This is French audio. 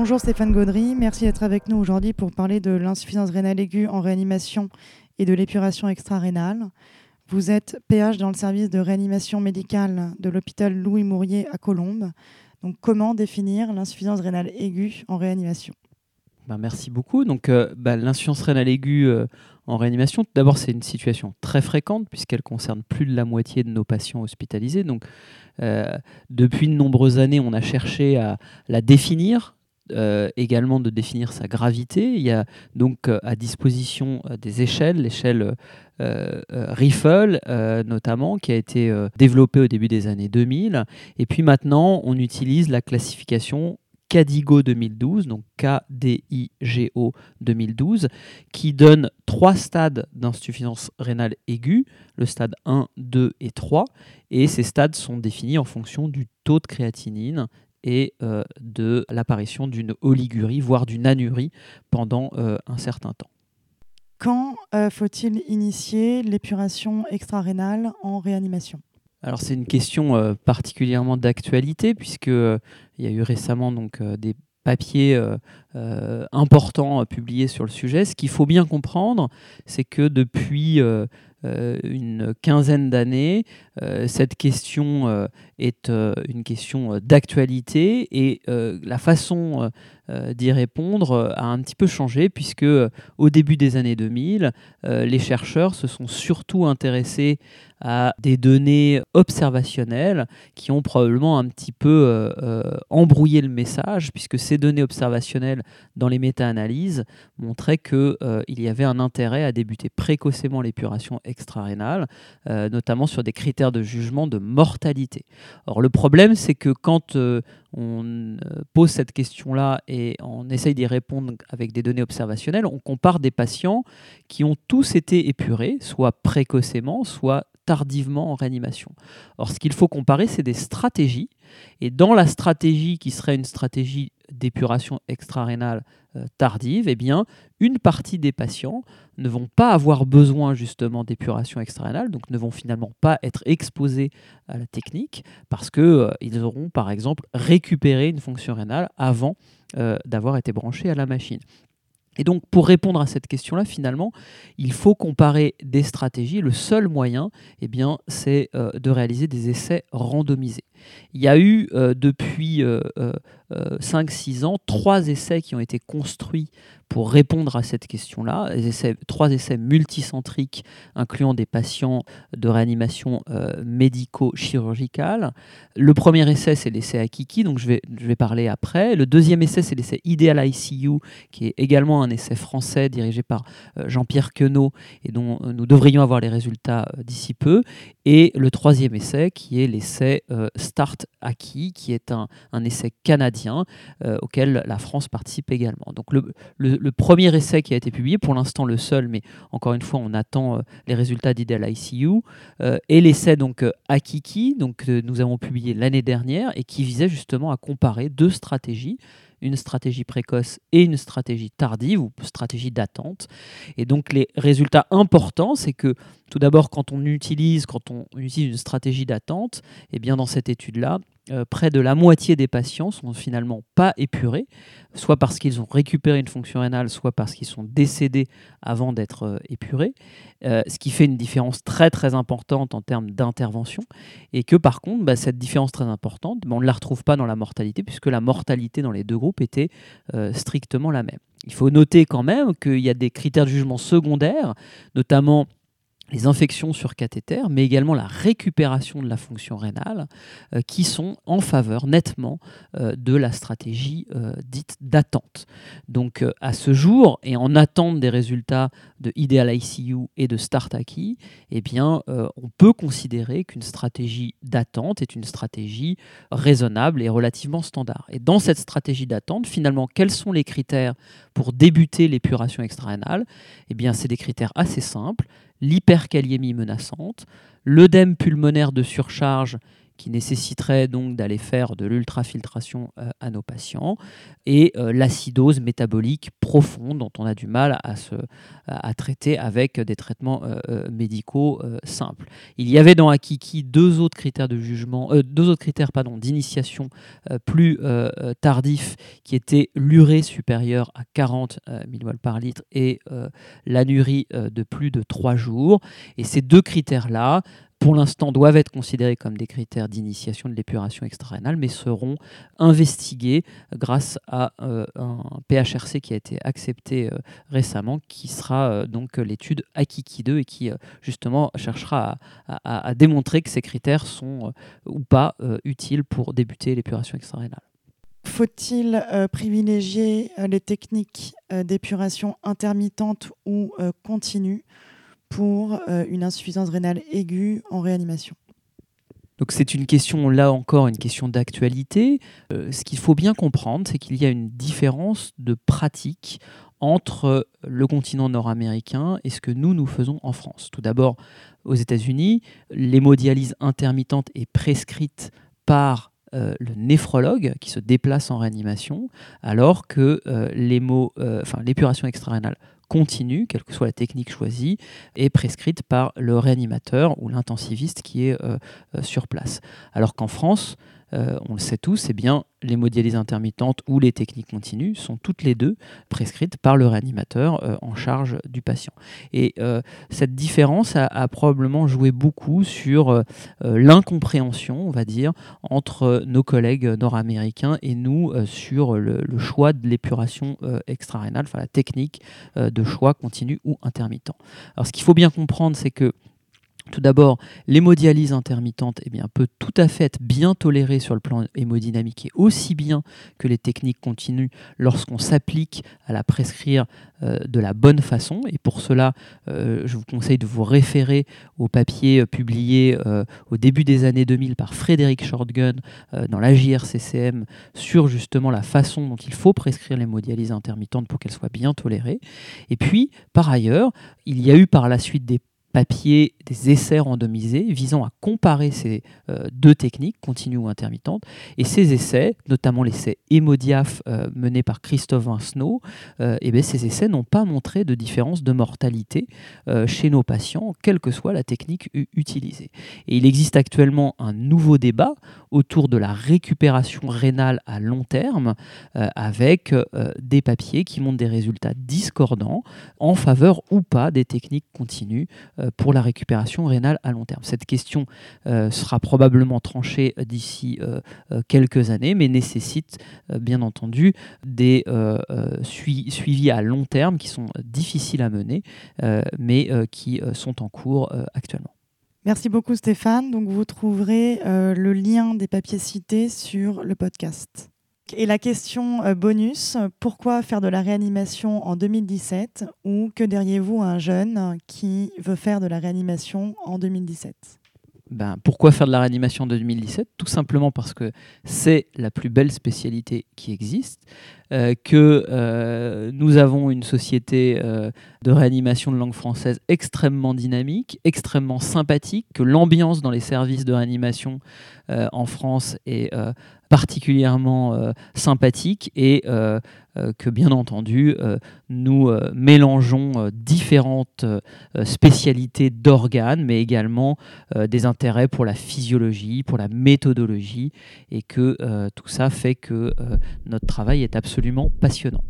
Bonjour Stéphane Gaudry, merci d'être avec nous aujourd'hui pour parler de l'insuffisance rénale aiguë en réanimation et de l'épuration extra-rénale. Vous êtes PH dans le service de réanimation médicale de l'hôpital Louis Mourier à Colombes. Comment définir l'insuffisance rénale aiguë en réanimation? Ben, Merci beaucoup. Donc euh, ben, l'insuffisance rénale aiguë euh, en réanimation, d'abord c'est une situation très fréquente puisqu'elle concerne plus de la moitié de nos patients hospitalisés. Donc euh, depuis de nombreuses années, on a cherché à la définir, euh, également de définir sa gravité. Il y a donc euh, à disposition euh, des échelles, l'échelle Riffle notamment, qui a été développée au début des années 2000. Et puis maintenant, on utilise la classification CADIGO 2012, donc K-D-I-G-O 2012, qui donne trois stades d'insuffisance rénale aiguë, le stade 1, 2 et 3, et ces stades sont définis en fonction du taux de créatinine et euh, de l'apparition d'une oligurie, voire d'une anurie pendant euh, un certain temps. Quand euh, faut-il initier l'épuration extra-rénale en réanimation? Alors c'est une question particulièrement d'actualité puisque il y a eu récemment donc des papiers importants publiés sur le sujet. Ce qu'il faut bien comprendre, c'est que depuis une quinzaine d'années. Cette question est une question d'actualité et la façon d'y répondre a un petit peu changé puisque au début des années 2000, les chercheurs se sont surtout intéressés à des données observationnelles qui ont probablement un petit peu embrouillé le message, puisque ces données observationnelles dans les méta-analyses montraient qu'il il y avait un intérêt à débuter précocement l'épuration extra-rénale, euh, notamment sur des critères de jugement de mortalité. Or, le problème, c'est que quand euh, on euh, pose cette question-là et on essaye d'y répondre avec des données observationnelles, on compare des patients qui ont tous été épurés, soit précocement, soit tardivement en réanimation. Or, ce qu'il faut comparer, c'est des stratégies. Et dans la stratégie qui serait une stratégie d'épuration extra-rénale tardive, eh une partie des patients ne vont pas avoir besoin justement d'épuration extra-rénale, donc ne vont finalement pas être exposés à la technique parce qu'ils euh, auront par exemple récupéré une fonction rénale avant euh, d'avoir été branchés à la machine. Et donc, pour répondre à cette question-là, finalement, il faut comparer des stratégies. Le seul moyen, eh c'est de réaliser des essais randomisés. Il y a eu euh, depuis 5-6 euh, euh, ans trois essais qui ont été construits pour répondre à cette question-là. trois essais multicentriques incluant des patients de réanimation médico-chirurgicale. Le premier essai, c'est l'essai Akiki, donc je vais, je vais parler après. Le deuxième essai, c'est l'essai Ideal ICU, qui est également un essai français dirigé par Jean-Pierre Queneau et dont nous devrions avoir les résultats d'ici peu. Et le troisième essai, qui est l'essai Start Acquis, qui est un, essai canadien euh, auquel la France participe également. Donc le, premier essai qui a été publié, pour l'instant le seul, mais encore une fois on attend euh, les résultats d'IDEAL ICU, euh, et l'essai donc Akiki, donc que nous avons publié l'année dernière et qui visait justement à comparer deux stratégies une stratégie précoce et une stratégie tardive ou stratégie d'attente. Et donc les résultats importants, c'est que tout d'abord quand on utilise quand on utilise une stratégie d'attente, et eh bien dans cette étude-là, euh, près de la moitié des patients sont finalement pas épurés, soit parce qu'ils ont récupéré une fonction rénale, soit parce qu'ils sont décédés avant d'être euh, épurés, euh, ce qui fait une différence très très importante en termes d'intervention, et que par contre, bah, cette différence très importante, bah, on ne la retrouve pas dans la mortalité, puisque la mortalité dans les deux groupes était strictement la même. Il faut noter quand même qu'il y a des critères de jugement secondaires, notamment les infections sur cathéter, mais également la récupération de la fonction rénale, euh, qui sont en faveur nettement euh, de la stratégie euh, dite d'attente. Donc à ce jour, et en attente des résultats de Ideal ICU et de StartAki, eh bien, on peut considérer qu'une stratégie d'attente est une stratégie raisonnable et relativement standard. Et dans cette stratégie d'attente, finalement, quels sont les critères pour débuter l'épuration extra-rénale? Eh bien, c'est des critères assez simples l'hyperkaliémie menaçante, l'œdème pulmonaire de surcharge qui nécessiterait donc d'aller faire de l'ultrafiltration à nos patients, et l'acidose métabolique profonde dont on a du mal à, se, à traiter avec des traitements médicaux simples. Il y avait dans Akiki deux autres critères de jugement, deux autres critères d'initiation plus tardifs qui étaient l'urée supérieure à 40 millimoles par litre et l'anurie de plus de 3 jours. Et ces deux critères-là, pour l'instant, doivent être considérés comme des critères d'initiation de l'épuration extra-rénale, mais seront investigués grâce à euh, un PHRC qui a été accepté euh, récemment, qui sera euh, donc l'étude Akiki 2 et qui justement cherchera à, démontrer que ces critères sont ou pas utiles pour débuter l'épuration extra-rénale. Faut-il privilégier les techniques d'épuration intermittente ou continue pour euh, une insuffisance rénale aiguë en réanimation donc c'est une question, là encore, une question d'actualité. Euh, ce qu'il faut bien comprendre, c'est qu'il y a une différence de pratique entre le continent nord-américain et ce que nous, nous faisons en France. Tout d'abord, aux États-Unis, l'hémodialyse intermittente est prescrite par euh, le néphrologue qui se déplace en réanimation, alors que l'épuration extra-rénale continue, quelle que soit la technique choisie, est prescrite par le réanimateur ou l'intensiviste qui est euh, euh, sur place. Alors qu'en France, euh, on le sait tous, eh bien, les modélises intermittentes ou les techniques continues sont toutes les deux prescrites par le réanimateur euh, en charge du patient. Et euh, cette différence a, probablement joué beaucoup sur l'incompréhension, on va dire, entre nos collègues nord-américains et nous sur le, le, choix de l'épuration extra-rénale, enfin la technique de choix continu ou intermittent. Alors ce qu'il faut bien comprendre, c'est que tout d'abord, l'hémodialyse intermittente eh bien, peut tout à fait être bien tolérée sur le plan hémodynamique et aussi bien que les techniques continues lorsqu'on s'applique à la prescrire euh, de la bonne façon. Et pour cela, euh, je vous conseille de vous référer au papier euh, publié au début des années 2000 par Frédéric Shortgun dans la JRCCM sur justement la façon dont il faut prescrire l'hémodialyse intermittente pour qu'elle soit bien tolérée. Et puis, par ailleurs, il y a eu par la suite des papier des essais randomisés visant à comparer ces euh, deux techniques, continues ou intermittentes. Et ces essais, notamment l'essai Hémodiaf euh, mené par Christophe Vincenot, euh, eh ces essais n'ont pas montré de différence de mortalité chez nos patients, quelle que soit la technique utilisée. Et il existe actuellement un nouveau débat autour de la récupération rénale à long terme, avec des papiers qui montrent des résultats discordants en faveur ou pas des techniques continues pour la récupération rénale à long terme. Cette question euh, sera probablement tranchée d'ici euh, quelques années, mais nécessite bien entendu des suivis à long terme qui sont difficiles à mener, mais qui sont en cours actuellement. Merci beaucoup Stéphane. Donc vous trouverez le lien des papiers cités sur le podcast. Et la question euh, bonus, pourquoi faire de la réanimation en 2017 ou que diriez-vous à un jeune qui veut faire de la réanimation en 2017 ben, pourquoi faire de la réanimation en 2017 Tout simplement parce que c'est la plus belle spécialité qui existe, euh, que euh, nous avons une société de réanimation de langue française extrêmement dynamique, extrêmement sympathique, que l'ambiance dans les services de réanimation en France est particulièrement euh, sympathique et euh, euh, que bien entendu nous mélangeons différentes spécialités d'organes mais également des intérêts pour la physiologie, pour la méthodologie et que tout ça fait que notre travail est absolument passionnant.